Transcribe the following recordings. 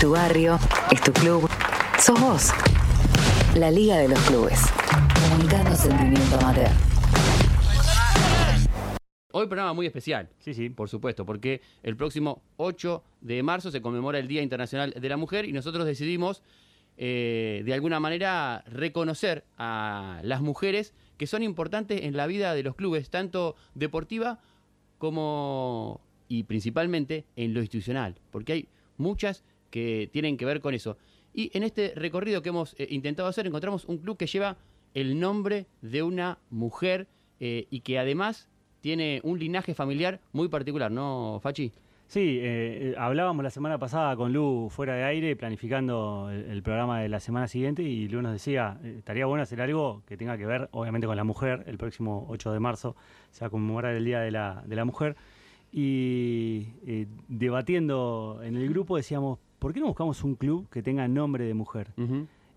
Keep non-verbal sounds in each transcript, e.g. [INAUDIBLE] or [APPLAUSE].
tu barrio, es tu club, sos vos. La Liga de los Clubes. Comunicando sentimiento amateur. Hoy programa muy especial. Sí, sí. Por supuesto, porque el próximo 8 de marzo se conmemora el Día Internacional de la Mujer y nosotros decidimos, eh, de alguna manera, reconocer a las mujeres que son importantes en la vida de los clubes, tanto deportiva como y principalmente en lo institucional, porque hay muchas que tienen que ver con eso. Y en este recorrido que hemos eh, intentado hacer encontramos un club que lleva el nombre de una mujer eh, y que además tiene un linaje familiar muy particular, ¿no, Fachi? Sí, eh, hablábamos la semana pasada con Lu fuera de aire, planificando el, programa de la semana siguiente, y Lu nos decía, estaría bueno hacer algo que tenga que ver, obviamente, con la mujer. El próximo 8 de marzo se va a conmemorar el Día de la, de la Mujer. Y debatiendo en el grupo decíamos, ¿por qué no buscamos un club que tenga nombre de mujer?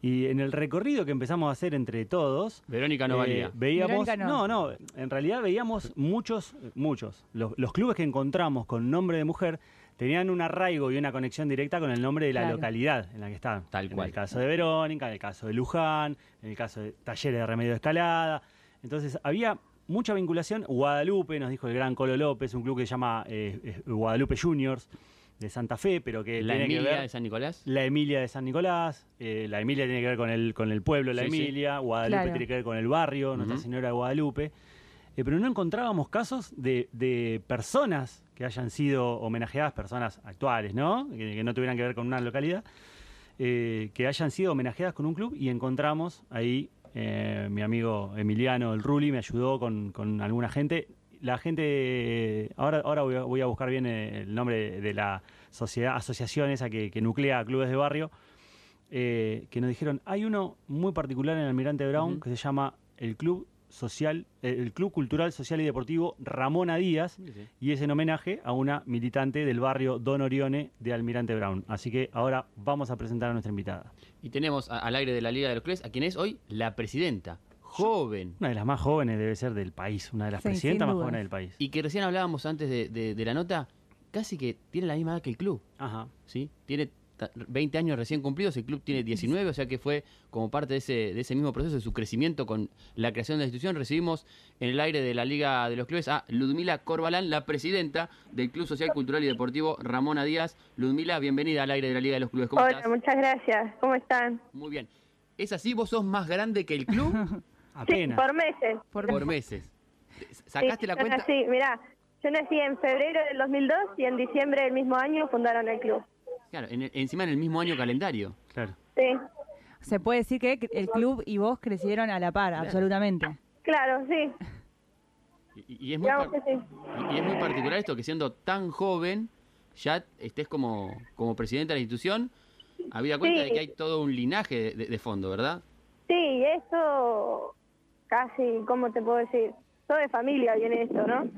Y en el recorrido que empezamos a hacer entre todos, Verónica no eh, valía. veíamos, Verónica no. no. no, en realidad veíamos muchos, muchos. Los, los clubes que encontramos con nombre de mujer tenían un arraigo y una conexión directa con el nombre de la Claro. localidad en la que estaban. Tal en cual. el caso de Verónica, en el caso de Luján, en el caso de Talleres de Remedio de Escalada. Entonces había mucha vinculación. Guadalupe, nos dijo el gran Colo López, un club que se llama eh, eh, Guadalupe Juniors de Santa Fe, pero que La tiene que Emilia ver de San Nicolás. la Emilia de San Nicolás, eh, la Emilia tiene que ver con el, con el pueblo, la Sí, sí. Emilia, Guadalupe Claro. tiene que ver con el barrio, Nuestra. Señora de Guadalupe. Eh, pero no encontrábamos casos de, de personas que hayan sido homenajeadas, personas actuales, ¿no? Que, que no tuvieran que ver con una localidad, eh, que hayan sido homenajeadas con un club y encontramos ahí, eh, mi amigo Emiliano, el Ruli, me ayudó con, con alguna gente. La gente, ahora, ahora voy, a, voy a buscar bien el nombre de la sociedad, asociación esa que, que nuclea clubes de barrio, eh, que nos dijeron, hay uno muy particular en Almirante Brown que se llama el Club Social, eh, el Club Cultural, Social y Deportivo Ramona Díaz, y es en homenaje a una militante del barrio Don Orione de Almirante Brown. Así que ahora vamos a presentar a nuestra invitada. Y tenemos a- al aire de la Liga de los Clubes a quien es hoy la presidenta, joven, Una de las más jóvenes debe ser del país, una de las Sí, presidentas más jóvenes del país. y que recién hablábamos antes de, de- de la nota, casi que tiene la misma edad que el club, Ajá. ¿sí? Tiene ta- 20 años recién cumplidos, el club tiene 19, o sea que fue como parte de ese, de ese mismo proceso, de su crecimiento con la creación de la institución. Recibimos en el aire de la Liga de los Clubes a Ludmila Corbalán, la presidenta del Club Social, Cultural y Deportivo Ramona Díaz. Ludmila, bienvenida al aire de la Liga de los Clubes. ¿Cómo Hola, estás? muchas gracias. ¿Cómo están? Muy bien. ¿Es así? ¿Vos sos más grande que el club? [LAUGHS] Apenas. Sí, por meses. Por- Por meses. ¿Sacaste Sí, la yo cuenta? nací, mirá, yo nací en febrero del 2002 y en diciembre del mismo año fundaron el club. Claro, en el- encima en el mismo año calendario. Claro. Sí, Se puede decir que el club y vos crecieron a la par, absolutamente. claro, sí. Y, y es muy sí. y- y es muy particular esto, que siendo tan joven, ya estés como, como presidenta de la institución, habida cuenta Sí. de que hay todo un linaje de, de- de fondo, ¿verdad? Sí, eso casi, ¿cómo te puedo decir? Todo de familia viene esto, ¿no?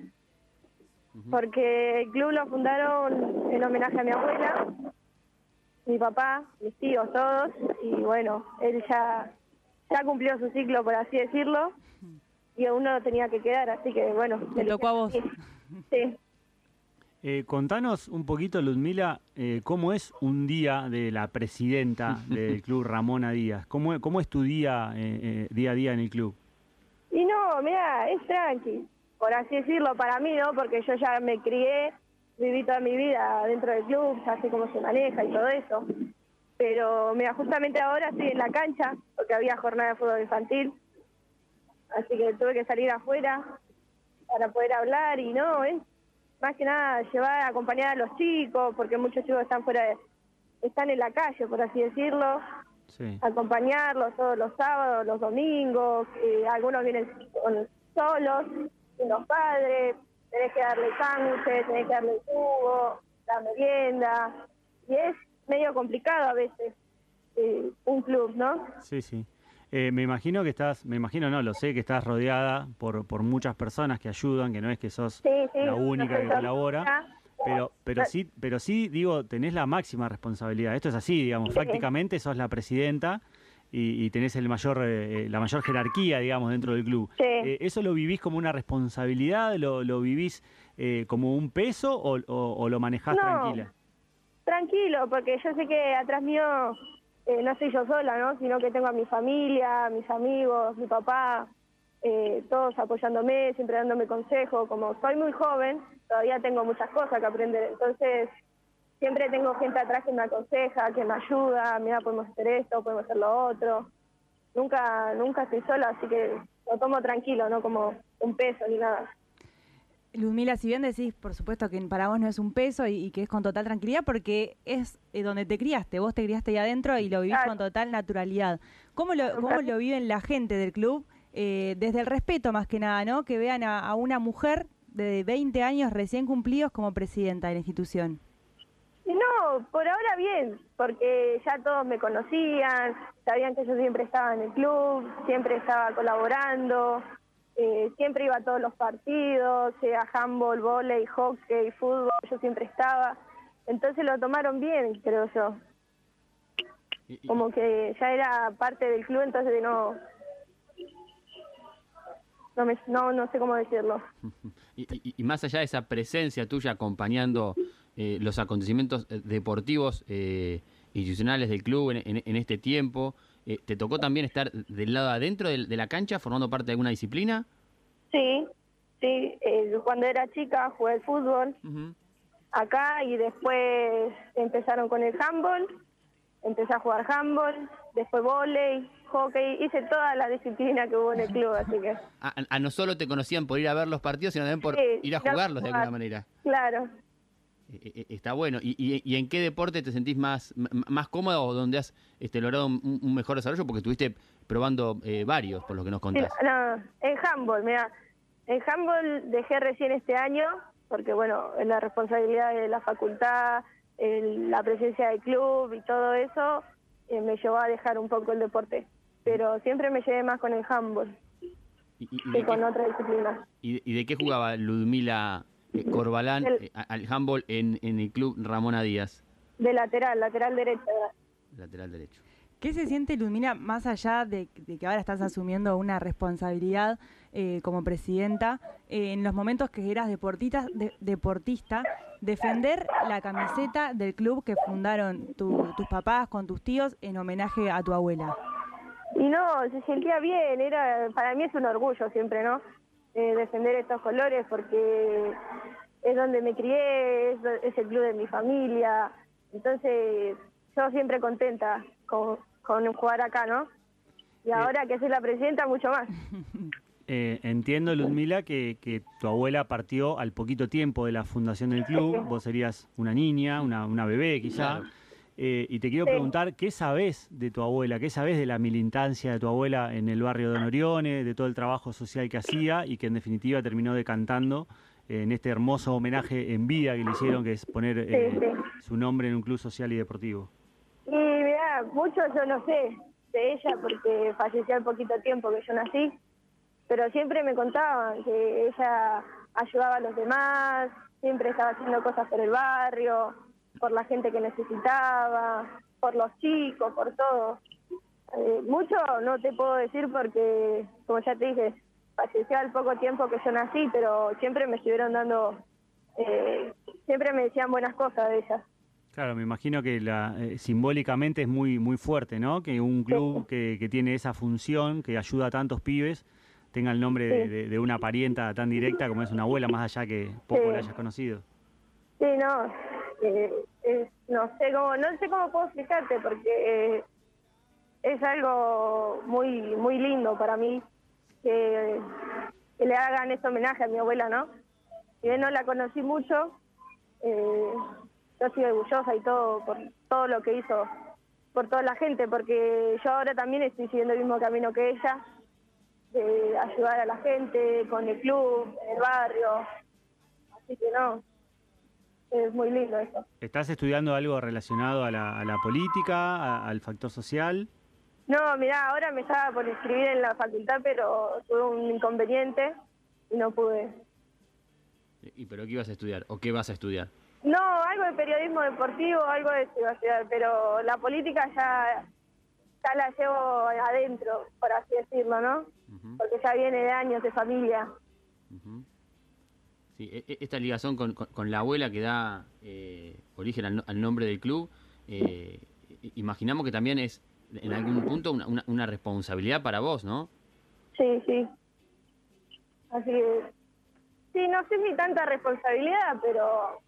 Porque el club lo fundaron en homenaje a mi abuela, mi papá, mis tíos, todos, y bueno, él ya, ya cumplió su ciclo, por así decirlo, y uno tenía que quedar, así que bueno. Te tocó a vos. Sí. Eh, contanos un poquito, Ludmila, eh, cómo es un día de la presidenta del [LAUGHS] club Ramona Díaz. ¿Cómo, cómo es tu día, eh, eh, día a día en el club? Y no, mira, es tranqui, por así decirlo, para mí, ¿no? Porque yo ya me crié, viví toda mi vida dentro del club, ya sé cómo se maneja y todo eso. Pero, mira, justamente ahora estoy en la cancha, porque había jornada de fútbol infantil. Así que tuve que salir afuera para poder hablar y no, es más que nada llevar, acompañar a los chicos, porque muchos chicos están fuera de, están en la calle, por así decirlo Sí. acompañarlos todos los sábados, los domingos, eh, algunos vienen con- solos, sin los padres, tenés que darle sándwiches, tenés que darle jugo, la merienda, y es medio complicado a veces eh, un club, ¿no? Sí, sí. Eh, me imagino que estás, me imagino no, lo sé, que estás rodeada por, por muchas personas que ayudan, que no es que sos Sí, sí, la única que colabora, pero, pero sí, pero sí, digo, tenés la máxima responsabilidad. Esto es así, digamos, prácticamente sos la presidenta y, y tenés el mayor, eh, la mayor jerarquía, digamos, dentro del club. Sí. Eh, ¿Eso lo vivís como una responsabilidad? ¿Lo, lo vivís eh, como un peso o, o- o lo manejás No. tranquila? Tranquilo, porque yo sé que atrás mío eh, no soy yo sola, ¿no? Sino que tengo a mi familia, mis amigos, mi papá, eh, todos apoyándome, siempre dándome consejo. Como soy muy joven, todavía tengo muchas cosas que aprender. Entonces, siempre tengo gente atrás que me aconseja, que me ayuda, mira, podemos hacer esto, podemos hacer lo otro. Nunca, nunca estoy sola, así que lo tomo tranquilo, no como un peso ni nada. Ludmila, si bien decís, por supuesto, que para vos no es un peso y, y que es con total tranquilidad, porque es eh, donde te criaste, vos te criaste ahí adentro y lo vivís Claro. con total naturalidad. ¿Cómo lo, cómo lo viven la gente del club? Eh, desde el respeto más que nada, ¿no? Que vean a, a una mujer de 20 años recién cumplidos como presidenta de la institución. No, por ahora bien, porque ya todos me conocían, sabían que yo siempre estaba en el club, siempre estaba colaborando, eh, siempre iba a todos los partidos, sea handball, volei, hockey, fútbol, yo siempre estaba. Entonces lo tomaron bien, creo yo. Como que ya era parte del club, entonces no... No, me, no, no sé cómo decirlo. [LAUGHS] Y, y- y más allá de esa presencia tuya acompañando eh, los acontecimientos eh, deportivos eh, institucionales del club en, en- en este tiempo, eh, ¿te tocó también estar del lado adentro de, la cancha formando parte de alguna disciplina? Sí, sí, cuando era chica jugué al fútbol, acá y después empezaron con el handball, empecé a jugar handball, después volei, hockey, hice todas las disciplinas que hubo en el club, así que [LAUGHS] A, a- no solo te conocían por ir a ver los partidos, sino también por Sí, ir a jugarlos de alguna manera. claro. Eh, eh, Está bueno. ¿Y, y- y en qué deporte te sentís más, más cómodo o donde has este, logrado un, un mejor desarrollo? Porque estuviste probando eh, varios, por lo que nos contás. No, en handball, mira, en handball dejé recién este año, porque bueno, en la responsabilidad de la facultad, el- la presencia del club y todo eso, eh, me llevó a dejar un poco el deporte. Pero siempre me llevé más con el handball ¿Y, que con qué, otra disciplina. y de- y de qué jugaba Ludmila eh, Corbalán El- eh, al handball en, en el club Ramona Díaz, De lateral, lateral derecha. lateral derecho? ¿Qué se siente, Ludmila, más allá de, de que ahora estás asumiendo una responsabilidad eh, como presidenta, eh, en los momentos que eras deportista, de- deportista, defender la camiseta del club que fundaron tu- tus papás con tus tíos en homenaje a tu abuela? Y no, se sentía bien, era para mí es un orgullo siempre, ¿no? Eh, defender estos colores porque es donde me crié, es, es el club de mi familia, entonces yo siempre contenta con, con jugar acá, ¿no? Y ahora que soy la presidenta, mucho más. [LAUGHS] Eh, entiendo, Ludmila, que, que tu abuela partió al poquito tiempo de la fundación del club. Vos serías una niña, una, una bebé quizá. Claro. Eh, y te quiero Sí. preguntar, ¿qué sabés de tu abuela? ¿Qué sabés de la militancia de tu abuela en el barrio de Onorione, de todo el trabajo social que hacía y que en definitiva terminó decantando eh, en este hermoso homenaje en vida que le hicieron, que es poner eh, sí. su nombre en un club social y deportivo? Y mira, mucho yo no sé de ella porque falleció al poquito tiempo que yo nací, pero siempre me contaban que ella ayudaba a los demás, siempre estaba haciendo cosas por el barrio, por la gente que necesitaba, por los chicos, por todo. Eh, mucho no te puedo decir porque, como ya te dije, falleció al poco tiempo que yo nací, pero siempre me estuvieron dando, eh, siempre me decían buenas cosas de ella. Claro, me imagino que la, eh, simbólicamente es muy, muy fuerte, ¿no? Que un club que, que tiene esa función, que ayuda a tantos pibes, tenga el nombre de, Sí. de- de una parienta tan directa como es una abuela, más allá que poco Sí. la hayas conocido. Sí, no, eh, es- no sé cómo, no sé cómo puedo explicarte porque eh, es algo muy, muy lindo para mí que, le hagan este homenaje a mi abuela, ¿no? Si bien no la conocí mucho, eh, yo estoy orgullosa y todo por todo lo que hizo por toda la gente, porque yo ahora también estoy siguiendo el mismo camino que ella, de ayudar a la gente con el club, en el barrio, así que no, es muy lindo eso. ¿Estás estudiando algo relacionado a la, a la política, a- al factor social? No, mirá, ahora me estaba por inscribir en la facultad, pero tuve un inconveniente y no pude. ¿Y pero qué ibas a estudiar? ¿O qué vas a estudiar? No, algo de periodismo deportivo, algo de eso iba a estudiar, pero la política ya, ya la llevo adentro, por así decirlo, ¿no? Porque ya viene de años de familia. ujú. Sí, e- e- esta ligación con, la abuela que da eh, origen al, al nombre del club, eh, imaginamos que también es en algún punto una, responsabilidad para vos, ¿no? Sí, sí. Así que, sí, no sé si tanta responsabilidad, pero...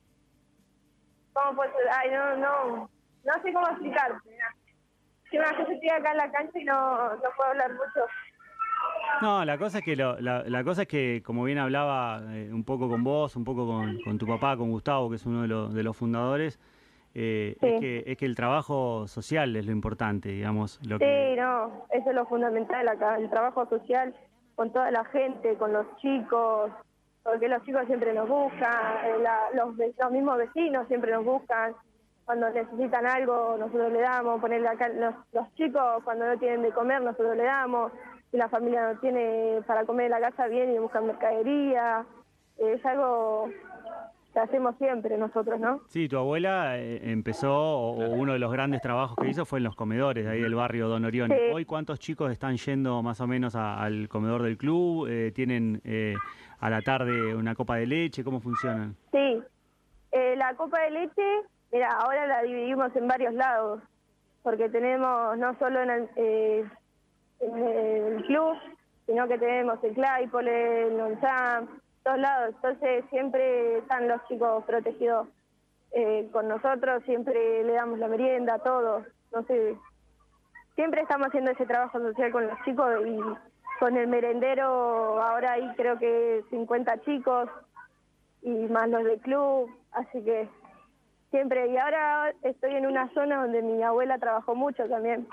¿Cómo puede ser? Ay, no, no, no sé cómo explicarte. mira. Si una vez estoy acá en la cancha y no, no puedo hablar mucho. No, la cosa es que lo- la, la cosa es que como bien hablaba eh, un poco con vos, un poco con, con tu papá, con Gustavo, que es uno de, los- de los fundadores, eh, Sí. es que es que el trabajo social es lo importante, digamos, lo Sí, que no, eso es lo fundamental acá, el trabajo social con toda la gente, con los chicos, porque los chicos siempre nos buscan, eh, la- los, los mismos vecinos siempre nos buscan, cuando necesitan algo nosotros le damos, ponerle acá los, los chicos cuando no tienen de comer nosotros le damos, si la familia no tiene para comer en la casa vienen y buscan mercadería, eh, es algo que hacemos siempre nosotros, ¿no? Sí, tu abuela eh, empezó, o, uno de los grandes trabajos que hizo fue en los comedores de ahí del barrio Don Orión. Sí. Hoy, ¿cuántos chicos están yendo más o menos a- al comedor del club? Eh, ¿Tienen eh, a la tarde una copa de leche? ¿Cómo funcionan? Sí, Eh, la copa de leche, mira, ahora la dividimos en varios lados, porque tenemos no solo en el, eh, el club, sino que tenemos el Claypole, el Noncham, todos lados. Entonces siempre están los chicos protegidos eh, con nosotros, siempre le damos la merienda, todo. No sé, siempre estamos haciendo ese trabajo social con los chicos y con el merendero, ahora hay creo que 50 chicos y más los del club, así que siempre. Y ahora estoy en una zona donde mi abuela trabajó mucho también,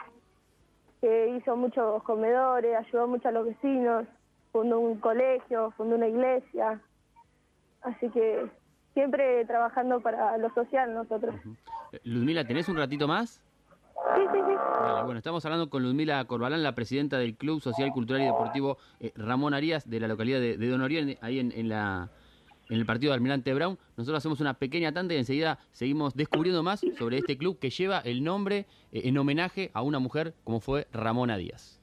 que hizo muchos comedores, ayudó mucho a los vecinos, fundó un colegio, fundó una iglesia, así que siempre trabajando para lo social nosotros. Eh, Ludmila, ¿tenés un ratito más? Sí, sí, sí. Bueno, estamos hablando con Ludmila Corbalán, la presidenta del Club Social, Cultural y Deportivo eh, Ramón Arias, de la localidad de, de Don Orión, ahí en, en la, en el partido de Almirante Brown. Nosotros hacemos una pequeña tanda y enseguida seguimos descubriendo más sobre este club que lleva el nombre eh, en homenaje a una mujer como fue Ramona Díaz.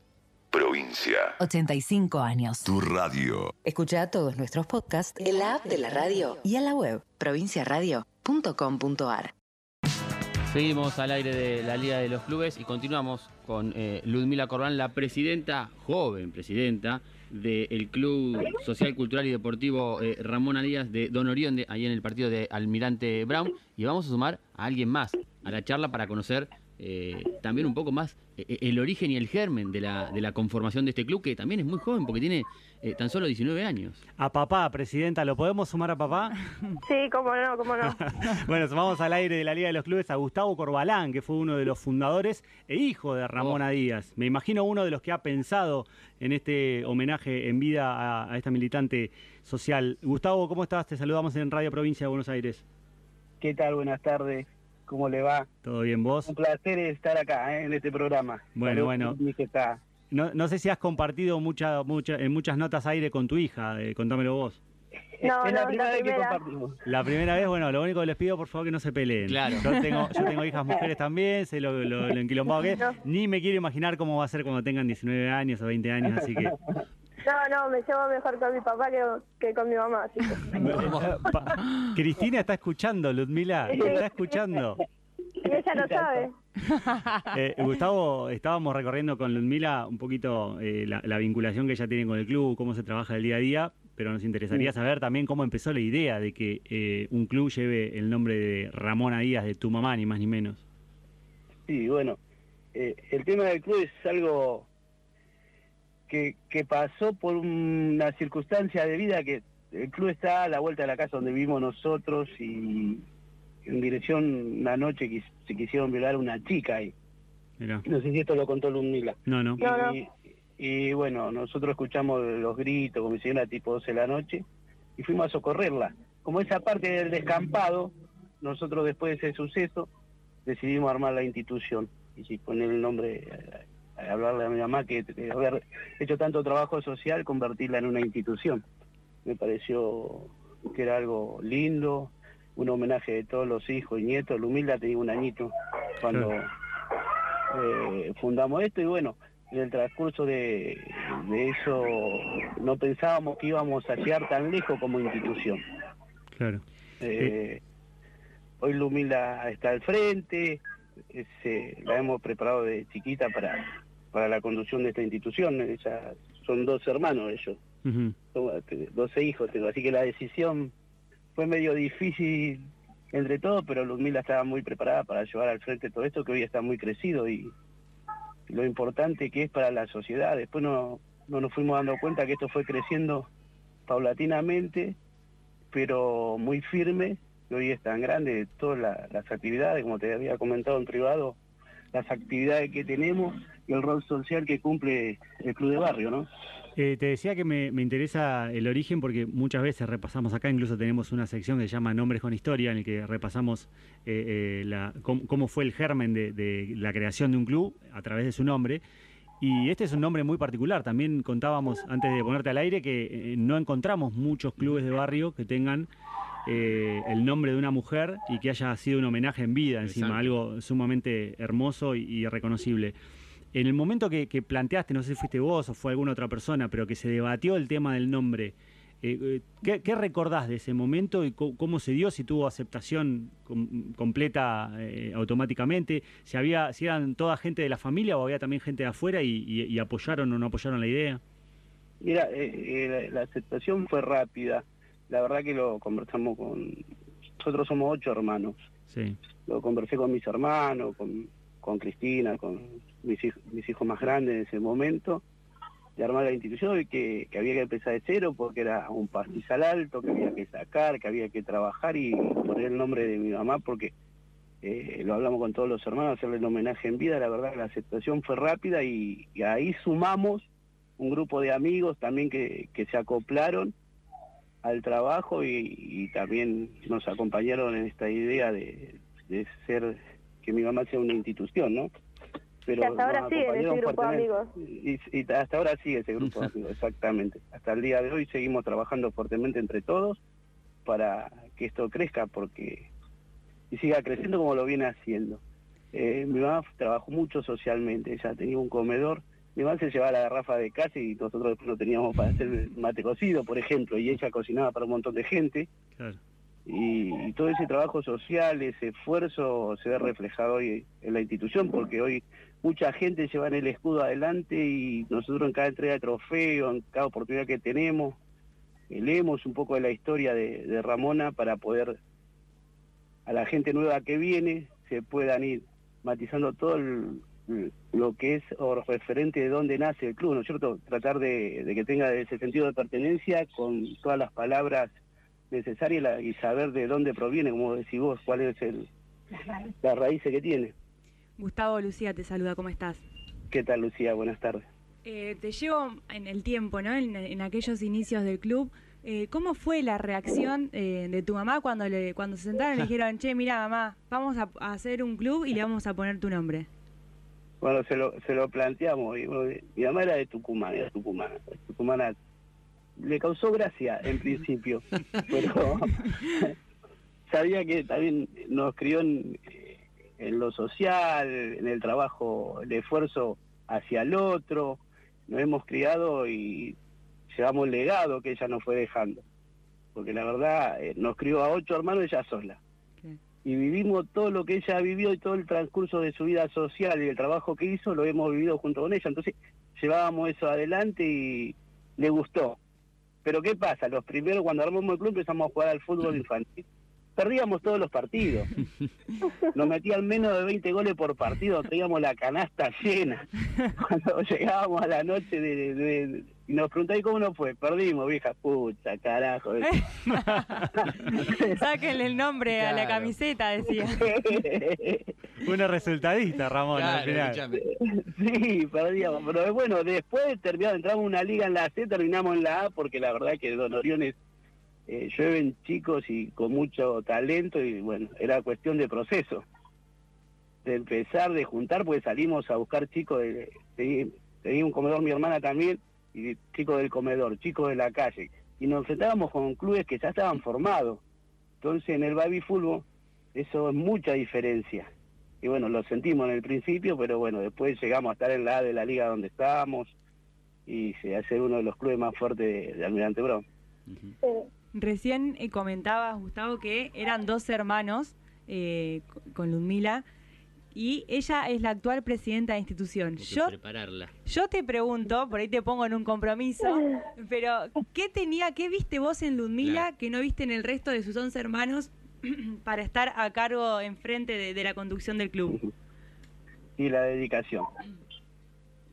Provincia. 85 años. Tu radio. Escucha todos nuestros podcasts en la app de la radio y en la web provinciaradio.com.ar. Seguimos al aire de la Liga de los Clubes y continuamos con eh, Ludmila Corbalán, la presidenta, joven presidenta del Club Social, Cultural y Deportivo eh, Ramón Arias de Don Orión, ahí en el partido de Almirante Brown. Y vamos a sumar a alguien más a la charla para conocer eh, también un poco más eh, el origen y el germen de la, de la conformación de este club, que también es muy joven porque tiene eh, tan solo 19 años. A papá, presidenta, ¿lo podemos sumar a papá? [LAUGHS] Sí, cómo no, cómo no. [LAUGHS] bueno, sumamos al aire de la Liga de los Clubes a Gustavo Corbalán, que fue uno de los fundadores e hijo de Ramona Díaz. Me imagino uno de los que ha pensado en este homenaje en vida a, a esta militante social. Gustavo, ¿cómo estás? Te saludamos en Radio Provincia de Buenos Aires. ¿Qué tal? Buenas tardes. ¿Cómo le va? ¿Todo bien vos? Un placer estar acá ¿eh? en este programa. Bueno, Salud, bueno. mi que está. No, no sé si has compartido mucha, mucha, en muchas notas aire con tu hija, eh, contámelo vos. No, es no, la primera la vez que compartimos. La primera vez, bueno, lo único que les pido, por favor, que no se peleen. Claro. Yo tengo, yo tengo hijas mujeres también, sé lo, lo, lo enquilombado que es. No. Ni me quiero imaginar cómo va a ser cuando tengan 19 años o 20 años, así que... No, no, me llevo mejor con mi papá que, que con mi mamá, así que... [LAUGHS] Pa- Cristina está escuchando, Ludmila, está escuchando. [LAUGHS] Y ella lo sabe. Eh, Gustavo, estábamos recorriendo con Ludmila un poquito eh, la, la vinculación que ella tiene con el club, cómo se trabaja el día a día, pero nos interesaría saber también cómo empezó la idea de que eh, un club lleve el nombre de Ramona Díaz, de tu mamá, ni más ni menos. Sí, bueno. eh, el tema del club es algo que, que pasó por una circunstancia de vida que el club está a la vuelta de la casa donde vivimos nosotros y en dirección una noche quis- se quisieron violar a una chica ahí. Mirá. No sé si esto lo contó Ludmila. No, no. No, no. Y, y bueno, nosotros escuchamos los gritos, como si era tipo 12 de la noche, y fuimos a socorrerla. Como esa parte del descampado, nosotros después de ese suceso decidimos armar la institución. Y si poner el nombre, eh, a hablarle a mi mamá que de haber hecho tanto trabajo social, convertirla en una institución. Me pareció que era algo lindo, un homenaje de todos los hijos y nietos. Lumilda tenía un añito cuando eh, fundamos esto y bueno, en el transcurso de, de eso no pensábamos que íbamos a llegar tan lejos como institución. Claro. Eh, hoy Lumila está al frente, eh, la hemos preparado de chiquita para, para la conducción de esta institución. Ella, son dos hermanos ellos, son, eh, 12 hijos tengo, así que la decisión fue medio difícil entre todos, pero Lumila estaba muy preparada para llevar al frente todo esto que hoy está muy crecido y, y lo importante que es para la sociedad. Después no, no nos fuimos dando cuenta que esto fue creciendo paulatinamente, pero muy firme, y hoy es tan grande todas la- las actividades, como te había comentado en privado, las actividades que tenemos y el rol social que cumple el club de barrio, ¿no? Eh, te decía que me, me interesa el origen porque muchas veces repasamos acá, incluso tenemos una sección que se llama Nombres con Historia, en el que repasamos eh, eh, la- cómo, cómo fue el germen de, de la creación de un club a través de su nombre. Y este es un nombre muy particular. También contábamos, antes de ponerte al aire, que eh, no encontramos muchos clubes de barrio que tengan eh, el nombre de una mujer y que haya sido un homenaje en vida encima, Exacto. algo sumamente hermoso y, y reconocible. En el momento que, que planteaste, no sé si fuiste vos o fue alguna otra persona, pero que se debatió el tema del nombre, eh, eh, ¿qué, qué recordás de ese momento y cómo se dio? Si tuvo aceptación com- completa eh, automáticamente, si había, si eran toda gente de la familia o había también gente de afuera y, y- y apoyaron o no apoyaron la idea. Mira, eh, eh, la, la aceptación fue rápida. La verdad que lo conversamos con... Nosotros somos ocho hermanos. Sí. Lo conversé con mis hermanos, con, con Cristina, con mis, hij- mis hijos más grandes en ese momento, de armar la institución y que, que había que empezar de cero porque era un pastizal alto, que había que sacar, que había que trabajar y poner el nombre de mi mamá porque eh, lo hablamos con todos los hermanos, hacerle el homenaje en vida. La verdad la aceptación fue rápida y, y ahí sumamos un grupo de amigos también que, que se acoplaron al trabajo y, y también nos acompañaron en esta idea de, de ser que mi mamá sea una institución, ¿no? Pero hasta ahora sigue ese grupo de fuertemente. Y, y hasta ahora sigue ese grupo de [LAUGHS] amigos, exactamente. Hasta el día de hoy seguimos trabajando fuertemente entre todos para que esto crezca porque y siga creciendo como lo viene haciendo. Eh, mi mamá trabajó mucho socialmente, ella tenía un comedor, mi mamá se llevaba la garrafa de casa y nosotros después no teníamos para hacer mate cocido, por ejemplo, y ella cocinaba para un montón de gente Claro. y, y todo ese trabajo social, ese esfuerzo se ve reflejado hoy en la institución, porque hoy mucha gente lleva en el escudo adelante y nosotros en cada entrega de trofeo, en cada oportunidad que tenemos, leemos un poco de la historia de, de Ramona para poder a la gente nueva que viene se puedan ir matizando todo el- lo que es o referente de dónde nace el club, ¿no es cierto? Tratar de, de que tenga ese sentido de pertenencia con todas las palabras necesarias y saber de dónde proviene, como decís vos, cuál es el, la raíz que tiene. Gustavo Lucía te saluda, ¿cómo estás? ¿Qué tal, Lucía? Buenas tardes. Eh, te llevo en el tiempo, ¿no? En, en aquellos inicios del club. Eh, ¿Cómo fue la reacción eh, de tu mamá cuando le, cuando se sentaron y le [LAUGHS] dijeron, che, mira mamá, vamos a, a hacer un club y le vamos a poner tu nombre? Bueno, se lo, se lo planteamos. y, bueno, mi mamá era de Tucumán, era tucumana. Tucumana le causó gracia en [LAUGHS] principio, pero [LAUGHS] sabía que también nos crió en, en lo social, en el trabajo, el esfuerzo hacia el otro. Nos hemos criado y llevamos el legado que ella nos fue dejando. Porque la verdad, eh, nos crió a ocho hermanos ella sola y vivimos todo lo que ella vivió y todo el transcurso de su vida social y el trabajo que hizo lo hemos vivido junto con ella. Entonces llevábamos eso adelante y le gustó. Pero ¿qué pasa? Los primeros, cuando armamos el club, empezamos a jugar al fútbol [CLEARS THROAT] infantil. Perdíamos todos los partidos. [LAUGHS] Nos metían menos de 20 goles por partido, teníamos la canasta llena. Cuando llegábamos a la noche de, de- de- y nos preguntáis cómo nos fue, perdimos, vieja puta, carajo. [LAUGHS] Sáquenle el nombre a la camiseta, decía. [LAUGHS] Una resultadista, Ramón, al final. Sí, perdíamos. Pero bueno, después terminamos, entramos en una liga en la C, terminamos en la A, porque la verdad que Don Oriones eh, llueven chicos y con mucho talento, y bueno, era cuestión de proceso. De empezar, de juntar, pues salimos a buscar chicos, de, de- tenía un comedor mi hermana también, y chicos del comedor, chicos de la calle. Y nos enfrentábamos con clubes que ya estaban formados. Entonces en el baby fútbol, eso es mucha diferencia y bueno, lo sentimos en el principio, pero bueno, después llegamos a estar en la A de la liga donde estábamos y se hace uno de los clubes más fuertes de, de Almirante Brown. Eh, Recién eh, comentabas, Gustavo, que eran dos hermanos eh, co- con Ludmila. Y ella es la actual presidenta de institución. Hay que Yo prepararla. yo te pregunto, por ahí te pongo en un compromiso, [LAUGHS] pero ¿qué tenía, qué viste vos en Ludmila Claro. que no viste en el resto de sus 11 hermanos [CLEARS THROAT] para estar a cargo enfrente de, de la conducción del club? y la dedicación.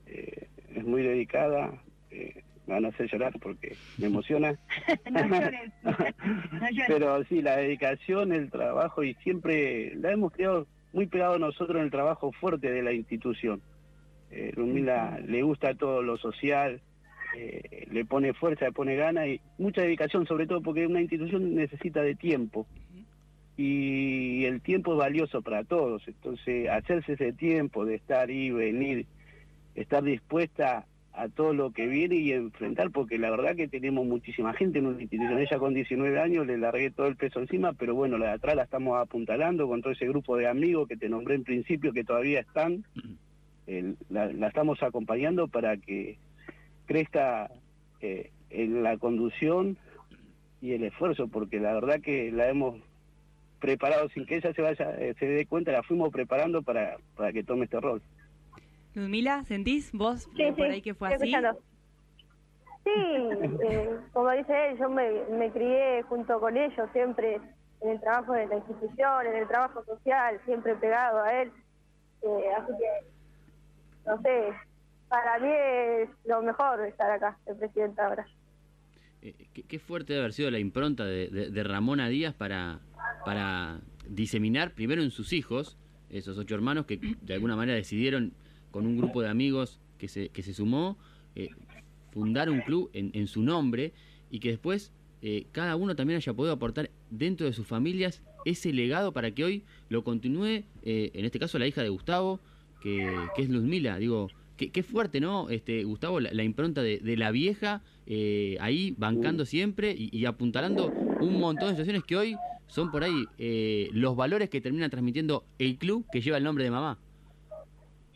Eh, es muy dedicada, eh, me van a hacer llorar porque me [LAUGHS] emociona. [LAUGHS] [LAUGHS] Pero sí, la dedicación, el trabajo y siempre la hemos creado muy pegado nosotros en el trabajo fuerte de la institución. Eh, Ludmila le gusta todo lo social, eh, le pone fuerza, le pone gana y mucha dedicación, sobre todo porque una institución necesita de tiempo y el tiempo es valioso para todos. Entonces, hacerse ese tiempo de estar y venir, estar dispuesta a todo lo que viene y enfrentar, porque la verdad que tenemos muchísima gente en una institución. Ella con 19 años le largué todo el peso encima, pero bueno, la de atrás la estamos apuntalando con todo ese grupo de amigos que te nombré en principio, que todavía están. La estamos acompañando para que crezca eh, en la conducción y el esfuerzo, porque la verdad que la hemos preparado sin que ella se vaya eh, se dé cuenta, la fuimos preparando para, para que tome este rol. Ludmila, ¿sentís vos Sí, por sí, ahí que fue así? escuchando. Sí, eh, como dice él, yo me, me crié junto con ellos siempre en el trabajo de la institución, en el trabajo social, siempre pegado a él. Eh, así que, no sé, para mí es lo mejor estar acá, el presidente ahora. Eh, qué, qué fuerte debe haber sido la impronta de, de- de Ramona Díaz para, para diseminar primero en sus hijos, esos ocho hermanos que de alguna manera decidieron con un grupo de amigos que se, que se sumó, eh, fundar un club en, en su nombre y que después eh, cada uno también haya podido aportar dentro de sus familias ese legado para que hoy lo continúe, eh, en este caso la hija de Gustavo, que, que es Luzmila, digo, qué, qué fuerte, ¿no? Este, Gustavo, la, la impronta de, de la vieja eh, ahí bancando siempre y, y apuntalando un montón de situaciones que hoy son por ahí eh, los valores que termina transmitiendo el club que lleva el nombre de mamá.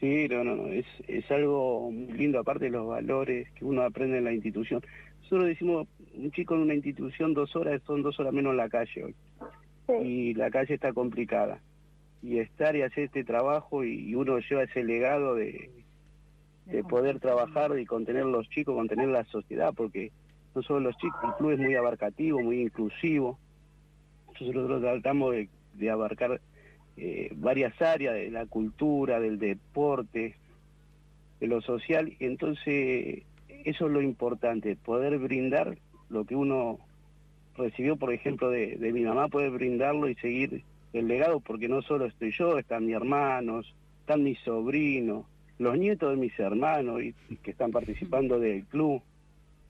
Sí, no, no, no, es, es algo muy lindo, aparte de los valores que uno aprende en la institución. Nosotros decimos, un chico en una institución dos horas son dos horas menos en la calle hoy. Sí. Y la calle está complicada. Y estar y hacer este trabajo y uno lleva ese legado de, de poder trabajar y contener los chicos, contener la sociedad, porque no solo los chicos, el club es muy abarcativo, muy inclusivo. Entonces nosotros tratamos de, de abarcar eh, varias áreas de la cultura, del deporte, de lo social, entonces eso es lo importante, poder brindar lo que uno recibió, por ejemplo, de, de mi mamá, poder brindarlo y seguir el legado, porque no solo estoy yo, están mis hermanos, están mis sobrinos, los nietos de mis hermanos y, que están participando del club.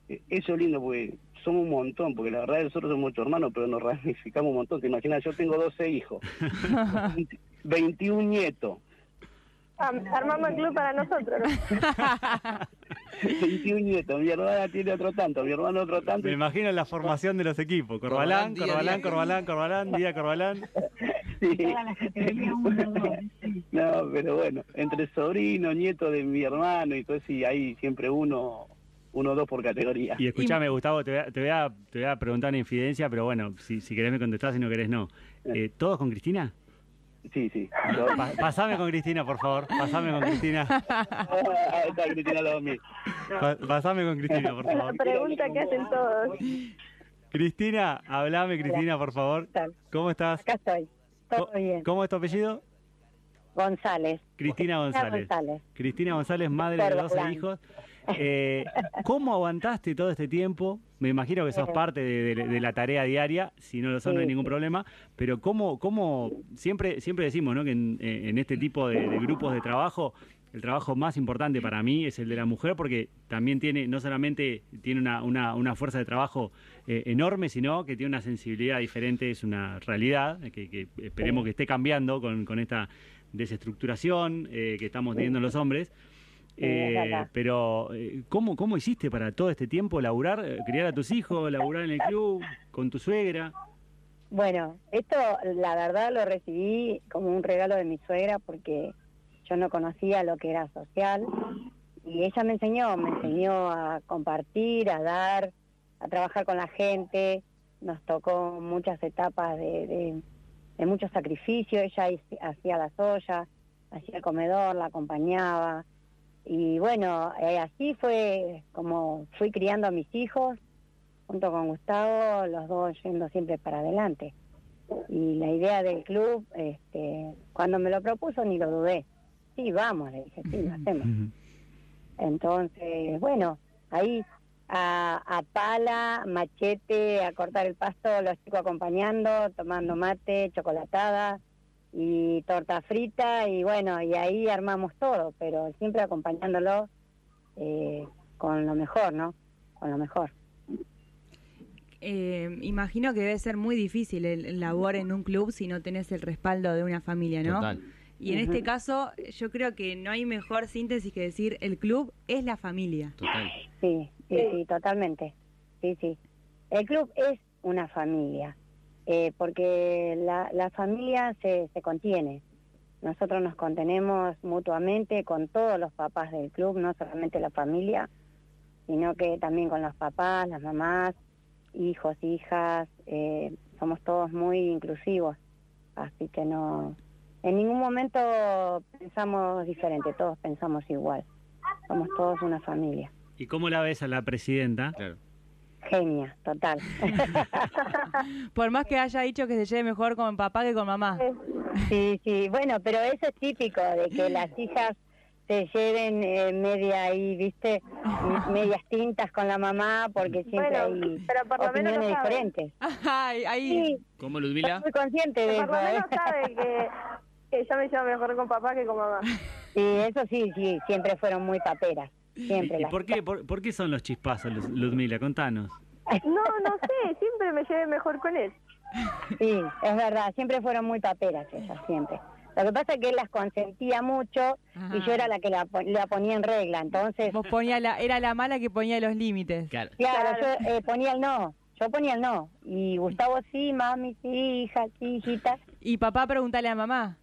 Eh, Eso es lindo, porque somos un montón, porque la verdad nosotros somos ocho hermanos, pero nos ramificamos un montón. Te imaginas, yo tengo 12 hijos, [LAUGHS] 21 nietos, Ah, armamos el club para nosotros, ¿no? [LAUGHS] 21 nietos. Mi hermana tiene otro tanto, mi hermano otro tanto. Me imagino la formación de los equipos. Corbalán, Corbalán, Corbalán. Corbalán, Día Corbalán. Sí. [LAUGHS] No, pero bueno, entre sobrino, nieto de mi hermano y todo eso, y hay siempre uno, uno o dos por categoría. Y escúchame, Gustavo, te voy, a, te, voy a, te voy a preguntar una infidencia, pero bueno, si, si querés me contestás, si no querés no. Eh, ¿Todos con Cristina? Sí, sí. Yo- [LAUGHS] Pa- pasame con Cristina, por favor. Pasame con Cristina. Ah, está Cristina Lomi. Pa- pasame con Cristina, por La favor. pregunta que hacen todos. Cristina, hablame, Cristina, por favor. tal? ¿Cómo estás? Acá estoy. Todo Co- bien. ¿Cómo es tu apellido? González. Cristina González. González. Cristina González, madre de Doctor 12 Galán. hijos. Eh, ¿Cómo aguantaste todo este tiempo? Me imagino que sos Eh. parte de, de- de la tarea diaria, si no lo son no hay ningún problema, pero ¿cómo, cómo siempre, siempre decimos ¿no? que en, eh, en este tipo de, de grupos de trabajo, el trabajo más importante para mí es el de la mujer porque también tiene, no solamente tiene una, una, una fuerza de trabajo eh, enorme, sino que tiene una sensibilidad diferente, es una realidad que, que esperemos que esté cambiando con, con esta desestructuración eh, que estamos teniendo los hombres. Eh, pero, eh, ¿cómo, ¿cómo hiciste para todo este tiempo laburar, eh, criar a tus hijos, laburar en el club, con tu suegra? Bueno, esto la verdad lo recibí como un regalo de mi suegra porque yo no conocía lo que era social y ella me enseñó, me enseñó a compartir, a dar, a trabajar con la gente. Nos tocó muchas etapas de, de- de mucho sacrificio. Ella hacía las ollas, hacía el comedor, la acompañaba. Y bueno, eh, así fue como fui criando a mis hijos, junto con Gustavo, los dos yendo siempre para adelante. Y la idea del club, este, cuando me lo propuso ni lo dudé. Sí, vamos, le dije, sí, lo hacemos. Entonces, bueno, ahí a, a pala, machete, a cortar el pasto, los chicos acompañando, tomando mate, chocolatada y torta frita y bueno, y ahí armamos todo, pero siempre acompañándolo eh, con lo mejor, ¿no? Con lo mejor. Eh, imagino que debe ser muy difícil el, el labor en un club si no tenés el respaldo de una familia, ¿no? Total. Y en este caso, yo creo que no hay mejor síntesis que decir el club es la familia. Total. Sí, sí, sí, totalmente. Sí, sí. El club es una familia, eh, porque la, la familia se, se contiene. Nosotros nos contenemos mutuamente con todos los papás del club, no solamente la familia, sino que también con los papás, las mamás, hijos, hijas. eh, somos todos muy inclusivos, así que no. En ningún momento pensamos diferente, todos pensamos igual. Somos todos una familia. ¿Y cómo la ves a la presidenta? Claro. Genia, total. [LAUGHS] Por más que haya dicho que se lleve mejor con papá que con mamá. Sí, sí, bueno, pero eso es típico de que las hijas se lleven eh, media ahí, ¿viste? [LAUGHS] Medias tintas con la mamá porque siempre Bueno, hay pero por lo menos opiniones lo diferentes. Ay, ahí. Sí, ¿Cómo, estoy Ludmila? muy consciente de Por eso. lo ¿eh? menos sabe que, que yo me llevo mejor con papá que con mamá. Sí, eso sí, sí, siempre fueron muy paperas. Siempre ¿Y por qué, por, por qué son los chispazos, Luz- Ludmila? Contanos. No, no sé, siempre me llevé mejor con él. Sí, es verdad, siempre fueron muy paperas ellas, siempre. Lo que pasa es que él las consentía mucho y yo era la que la, pon- la ponía en regla, entonces... Vos ponía la, era la mala que ponía los límites. Claro. Claro, Claro. yo eh, ponía el no, yo ponía el no. Y Gustavo sí, mami sí, hija sí, hijita. Y papá preguntale a mamá.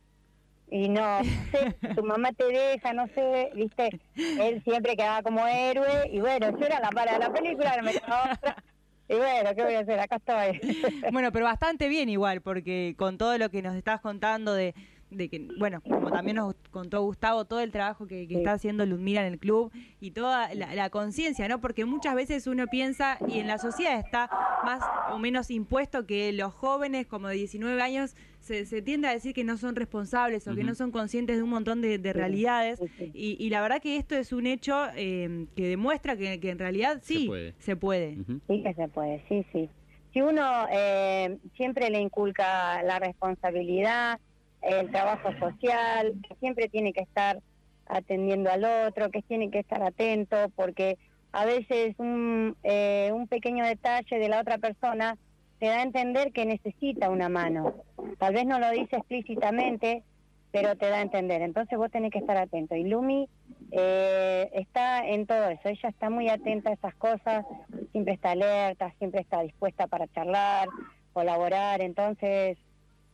Y no, sé, [LAUGHS] tu mamá te deja, no sé, viste. Él siempre quedaba como héroe. Y bueno, yo era la para de la película, no me quedaba otra. Y bueno, ¿qué voy a hacer? Acá estoy. [LAUGHS] Bueno, pero bastante bien igual, porque con todo lo que nos estás contando de, de que, bueno, como también nos contó Gustavo, todo el trabajo que, que Sí. está haciendo Ludmila en el club y toda la, la conciencia, ¿no? Porque muchas veces uno piensa, y en la sociedad está más o menos impuesto que los jóvenes como de 19 años se, se tiende a decir que no son responsables o que no son conscientes de un montón de, de realidades. sí, sí. Y, y la verdad que esto es un hecho eh, que demuestra que, que en realidad Se sí puede. se puede. Sí que se puede, sí, sí. Si uno eh, siempre le inculca la responsabilidad, el trabajo social, que siempre tiene que estar atendiendo al otro, que tiene que estar atento, porque a veces un, eh, un pequeño detalle de la otra persona te da a entender que necesita una mano. Tal vez no lo dice explícitamente, pero te da a entender. Entonces vos tenés que estar atento. Y Lumi eh, está en todo eso. Ella está muy atenta a esas cosas, siempre está alerta, siempre está dispuesta para charlar, colaborar. Entonces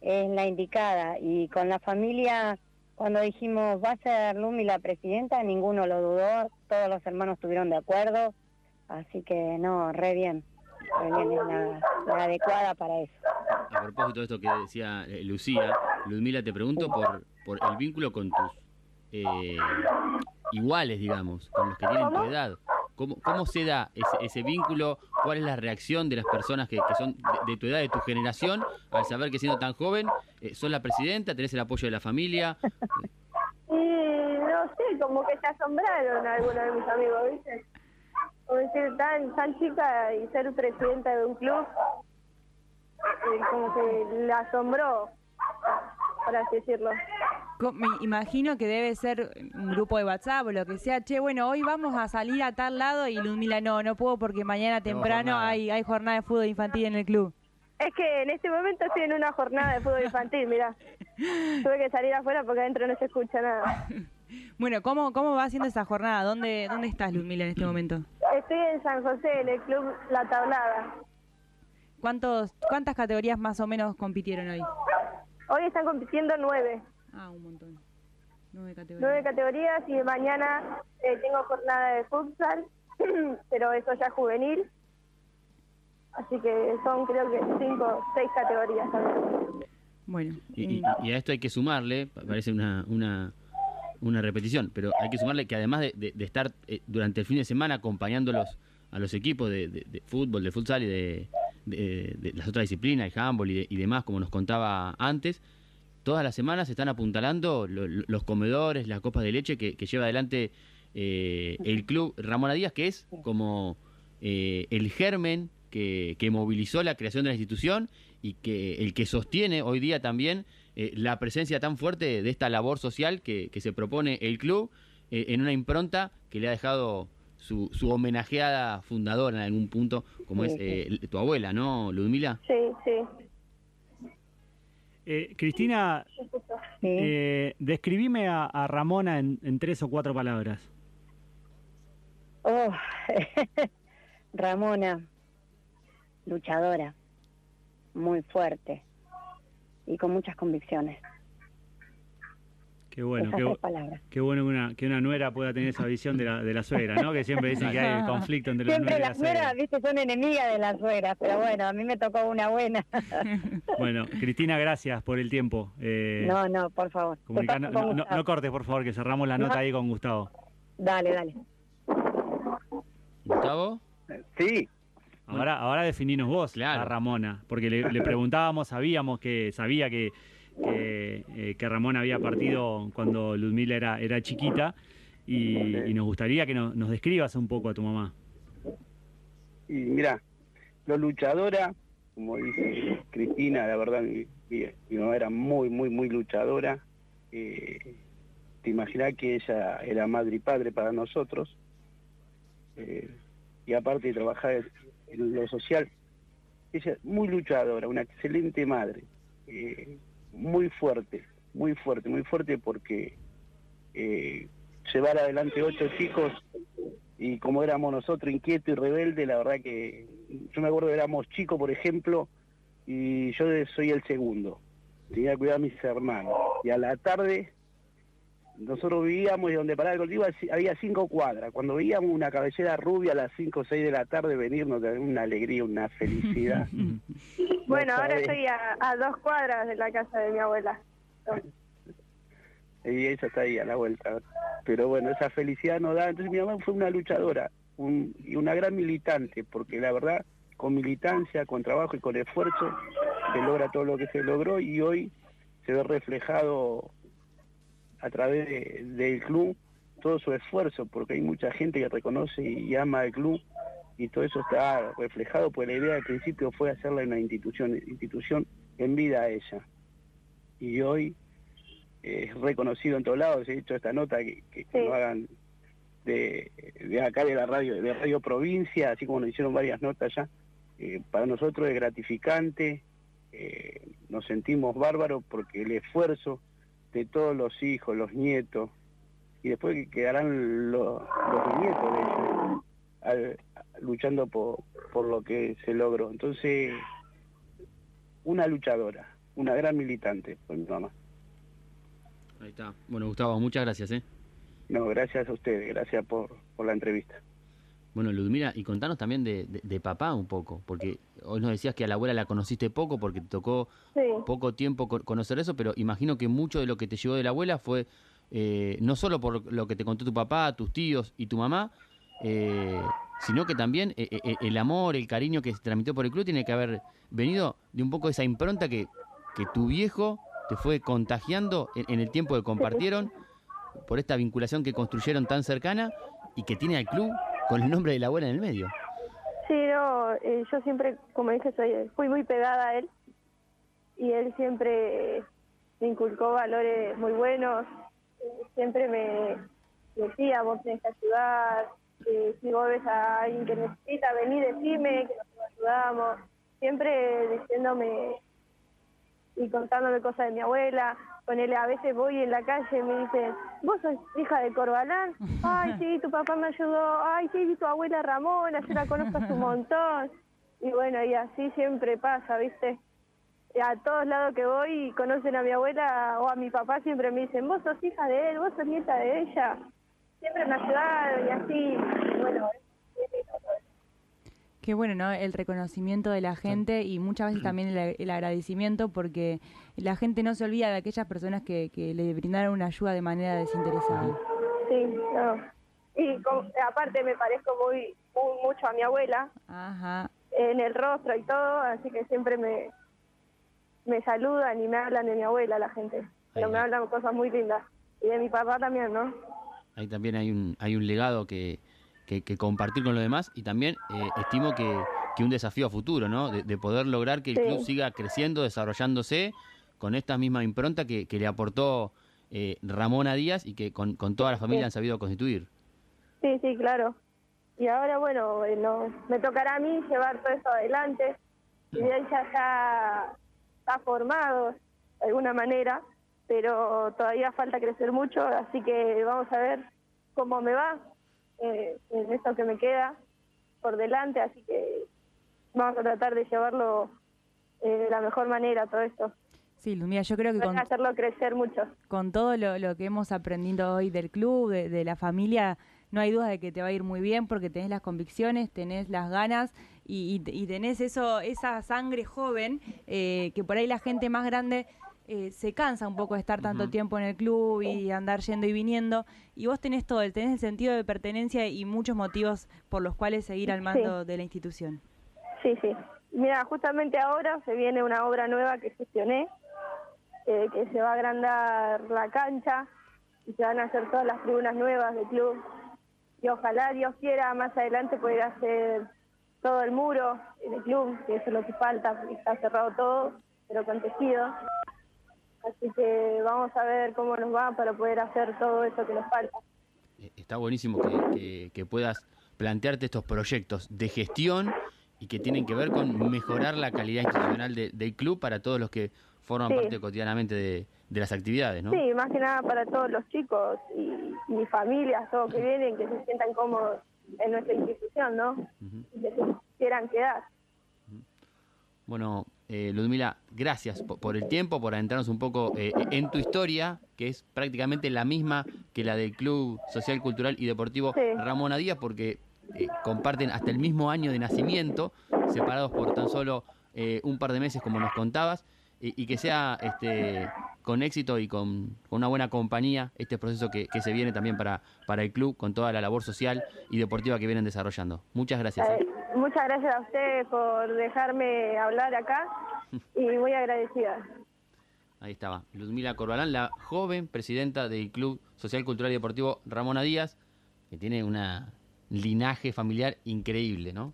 es la indicada. Y con la familia, cuando dijimos va a ser Lumi la presidenta, ninguno lo dudó. Todos los hermanos estuvieron de acuerdo. Así que no, re bien. Re bien, es la, la adecuada para eso. A propósito de esto que decía eh, Lucía, Ludmila, te pregunto por, por el vínculo con tus eh, iguales, digamos, con los que tienen tu edad. ¿Cómo, cómo se da ese, ese vínculo? ¿Cuál es la reacción de las personas que, que son de, de tu edad, de tu generación, al saber que siendo tan joven, eh, sos la presidenta, tenés el apoyo de la familia? [LAUGHS] Y no sé, como que se asombraron algunos de mis amigos, ¿viste? Como decir, tan, tan chica y ser presidenta de un club, eh, como que le asombró, por así decirlo. Me imagino que debe ser un grupo de WhatsApp o lo que sea. Che, bueno, hoy vamos a salir a tal lado y Ludmila, no, no puedo porque mañana temprano hay, hay jornada de fútbol infantil en el club. Es que en este momento estoy en una jornada de fútbol infantil, mira. [LAUGHS] Tuve que salir afuera porque adentro no se escucha nada. [LAUGHS] Bueno, ¿cómo, cómo va haciendo esa jornada? ¿Dónde, dónde estás, Ludmila, en este momento? Estoy en San José, en el club La Tablada. ¿Cuántos, ¿Cuántas categorías más o menos compitieron hoy? Hoy están compitiendo nueve, Ah, un montón. Nueve categorías. nueve categorías y mañana eh, tengo jornada de futsal, [CLEARS THROAT] pero eso ya es juvenil. Así que son creo que cinco, seis categorías también. Bueno, Y, y- y a esto hay que sumarle, pa- parece una, una, una repetición, pero hay que sumarle que además de, estar eh, durante el fin de semana acompañándolos a los equipos de, fútbol, de futsal y de, las otras disciplinas, el handball y, y demás, como nos contaba antes, todas las semanas se están apuntalando lo- lo- los comedores, las copas de leche que, que lleva adelante eh, el club Ramona Díaz, que es como eh, el germen que, que movilizó la creación de la institución y que el que sostiene hoy día también eh, la presencia tan fuerte de esta labor social que, que se propone el club eh, en una impronta que le ha dejado su, su homenajeada fundadora en algún punto, como es eh, tu abuela, ¿no, Ludmila? Sí, sí. Eh, Cristina, eh, describime a, a Ramona en, en tres o cuatro palabras. Oh, [LAUGHS] Ramona, luchadora, muy fuerte y con muchas convicciones. Qué bueno, Esas qué, palabras. qué bueno que una, que una nuera pueda tener esa visión de la, de la suegra, ¿no? Que siempre dicen que hay conflicto entre la Siempre nuera y la las nueras, viste, son enemigas de las suegras, pero bueno, a mí me tocó una buena. [LAUGHS] Bueno, Cristina, gracias por el tiempo. Eh, no, no, por favor. comunicar- no, no- cortes, por favor, que cerramos la nota No. ahí con Gustavo. Dale, dale. Gustavo. Sí, Ahora, ahora defininos vos Claro. a Ramona, porque le, le preguntábamos, sabíamos que sabía que, que, eh, que Ramona había partido cuando Ludmila era, era chiquita y, y nos gustaría que nos, nos describas un poco a tu mamá. y mira, lo luchadora, como dice Cristina, la verdad, mi, mi- mi mamá era muy, muy, muy luchadora. Eh, te imaginas que ella era madre y padre para nosotros. Eh, y aparte de trabajar en, lo social, ella muy luchadora, una excelente madre. Eh, muy fuerte, muy fuerte, muy fuerte porque eh, llevar adelante ocho chicos y como éramos nosotros inquietos y rebeldes, la verdad que yo me acuerdo que éramos chicos, por ejemplo, y yo soy el segundo. Tenía que cuidar a mis hermanos. Y a la tarde nosotros vivíamos y donde paraba el colectivo había cinco cuadras. Cuando veíamos una cabellera rubia a las cinco o seis de la tarde venirnos, de una alegría, una felicidad. [LAUGHS] Bueno, No ahora estoy a, a dos cuadras de la casa de mi abuela. [LAUGHS] y ella está ahí a la vuelta. Pero bueno, esa felicidad nos da. Entonces mi mamá fue una luchadora un- y una gran militante, porque la verdad, con militancia, con trabajo y con esfuerzo, se logra todo lo que se logró y hoy se ve reflejado a través de- del club todo su esfuerzo, porque hay mucha gente que reconoce y ama el club y todo eso está reflejado, pues la idea al principio fue hacerla una institución, institución en vida a ella. Y hoy es reconocido en todos lados, he hecho esta nota que, que- lo hagan de, de acá de la radio, de Radio Provincia, así como nos hicieron varias notas ya. Eh, para nosotros es gratificante, eh, nos sentimos bárbaros porque el esfuerzo de todos los hijos, los nietos, y después que quedarán los, los nietos de ellos al- luchando por, por lo que se logró. Entonces, una luchadora, una gran militante, fue mi mamá. Ahí está. Bueno, Gustavo, muchas gracias, ¿eh? No, gracias a ustedes, gracias por, por la entrevista. Bueno, Ludmila, y contanos también de, de- de papá un poco, porque hoy nos decías que a la abuela la conociste poco porque te tocó Sí. poco tiempo co- conocer eso, pero imagino que mucho de lo que te llegó de la abuela fue eh, no solo por lo que te contó tu papá, tus tíos y tu mamá, eh, sino que también eh, eh, el amor, el cariño que se transmitió por el club tiene que haber venido de un poco esa impronta que, que tu viejo te fue contagiando en, en el tiempo que compartieron, por esta vinculación que construyeron tan cercana y que tiene al club con el nombre de la abuela en el medio. Sí, no, eh, yo siempre, como dije, soy, fui muy pegada a él y él siempre me inculcó valores muy buenos. Siempre me decía, vos tenés que ayudar, eh, si vos ves a alguien que necesita, vení, decime, que nosotros ayudamos. Siempre diciéndome y contándome cosas de mi abuela. Con él a veces voy en la calle y me dicen, ¿vos sos hija de Corbalán? [LAUGHS] Ay, sí, tu papá me ayudó. Ay, sí, tu abuela Ramona, yo la conozco hace un montón. Y bueno, y así siempre pasa, ¿viste? Y a todos lados que voy y conocen a mi abuela o a mi papá, siempre me dicen, vos sos hija de él, vos sos nieta de ella. Siempre me ayudaron y así, y bueno, Qué bueno, ¿no? El reconocimiento de la gente y muchas veces también el, el agradecimiento porque la gente no se olvida de aquellas personas que, que le brindaron una ayuda de manera desinteresada. Sí, no. Y con- aparte me parezco muy, muy mucho a mi abuela Ajá. en el rostro y todo, así que siempre me, me saludan y me hablan de mi abuela la gente. Pero me hablan cosas muy lindas. Y de mi papá también, ¿no? Ahí también hay un, hay un legado que, que- que compartir con los demás y también eh, estimo que, que un desafío a futuro, ¿no? De, de poder lograr que el Sí. club siga creciendo, desarrollándose con esta misma impronta que, que le aportó eh, Ramona Díaz y que con, con toda la familia Sí. han sabido constituir. Sí, sí, claro. Y ahora, bueno, bueno, me tocará a mí llevar todo esto adelante. Y él ya está, está formado de alguna manera, pero todavía falta crecer mucho, así que vamos a ver cómo me va eh, en esto que me queda por delante, así que vamos a tratar de llevarlo eh, de la mejor manera todo esto. Sí, Lumia, yo creo que con, hacerlo crecer mucho. con todo lo, lo que hemos aprendido hoy del club, de, de la familia, no hay duda de que te va a ir muy bien porque tenés las convicciones, tenés las ganas y, y- y tenés eso, esa sangre joven eh, que por ahí la gente más grande eh, se cansa un poco de estar tanto tiempo en el club y andar yendo y viniendo. Y vos tenés todo, tenés el sentido de pertenencia y muchos motivos por los cuales seguir al mando de la institución. Sí, sí. Mira, justamente ahora se viene una obra nueva que gestioné, eh, que se va a agrandar la cancha y se van a hacer todas las tribunas nuevas del club. Y ojalá Dios quiera más adelante poder hacer todo el muro del club, que eso es lo que falta, porque está cerrado todo, pero con tejido. Que vamos a ver cómo nos va para poder hacer todo eso que nos falta. Eh, Está buenísimo que, que- que puedas plantearte estos proyectos de gestión y que tienen que ver con mejorar la calidad institucional de- del club para todos los que forman Sí. parte cotidianamente de, de las actividades, ¿no? Sí, más que nada para todos los chicos y, y familias, todos que vienen, que se sientan cómodos en nuestra institución, ¿no? Que se quieran quedar. Bueno, eh, Ludmila, gracias po- por el tiempo, por adentrarnos un poco eh, en tu historia, que es prácticamente la misma que la del Club Social, Cultural y Deportivo Sí. Ramona Díaz, porque eh, comparten hasta el mismo año de nacimiento, separados por tan solo un par de meses, como nos contabas, y, y que sea este, con éxito y con, con una buena compañía este proceso que, que se viene también para, para el club, con toda la labor social y deportiva que vienen desarrollando. Muchas gracias. ¿eh? Eh, muchas gracias a ustedes por dejarme hablar acá [LAUGHS] y muy agradecida. Ahí estaba, Ludmila Corbalán, la joven presidenta del Club Social, Cultural y Deportivo Ramona Díaz, que tiene un linaje familiar increíble, ¿no?